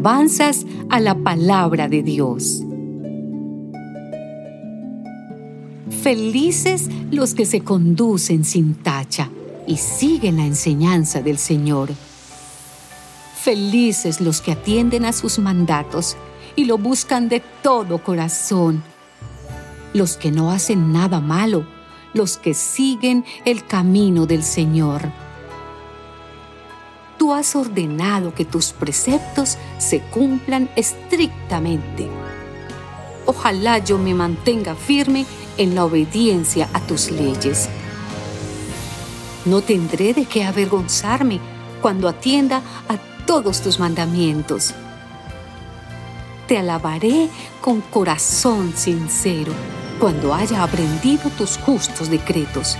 alabanzas a la palabra de Dios. Felices los que se conducen sin tacha y siguen la enseñanza del Señor. Felices los que atienden a sus mandatos y lo buscan de todo corazón. Los que no hacen nada malo, los que siguen el camino del Señor. Has ordenado que tus preceptos se cumplan estrictamente. Ojalá yo me mantenga firme en la obediencia a tus leyes. No tendré de qué avergonzarme cuando atienda a todos tus mandamientos. Te alabaré con corazón sincero cuando haya aprendido tus justos decretos.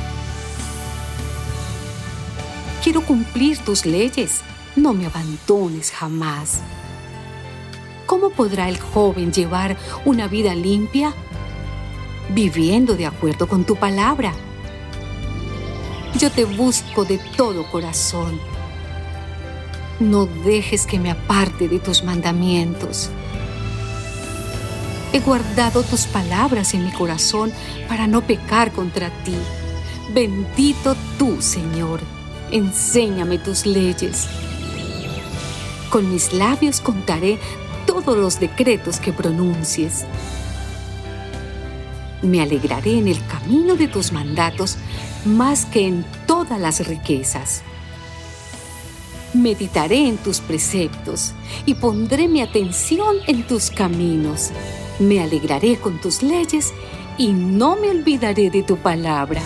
Quiero cumplir tus leyes, no me abandones jamás. ¿Cómo podrá el joven llevar una vida limpia? Viviendo de acuerdo con tu palabra. Yo te busco de todo corazón. No dejes que me aparte de tus mandamientos. He guardado tus palabras en mi corazón para no pecar contra ti. Bendito tú, Señor. Enséñame tus leyes. Con mis labios contaré todos los decretos que pronuncies. Me alegraré en el camino de tus mandatos más que en todas las riquezas. Meditaré en tus preceptos y pondré mi atención en tus caminos. Me alegraré con tus leyes y no me olvidaré de tu palabra.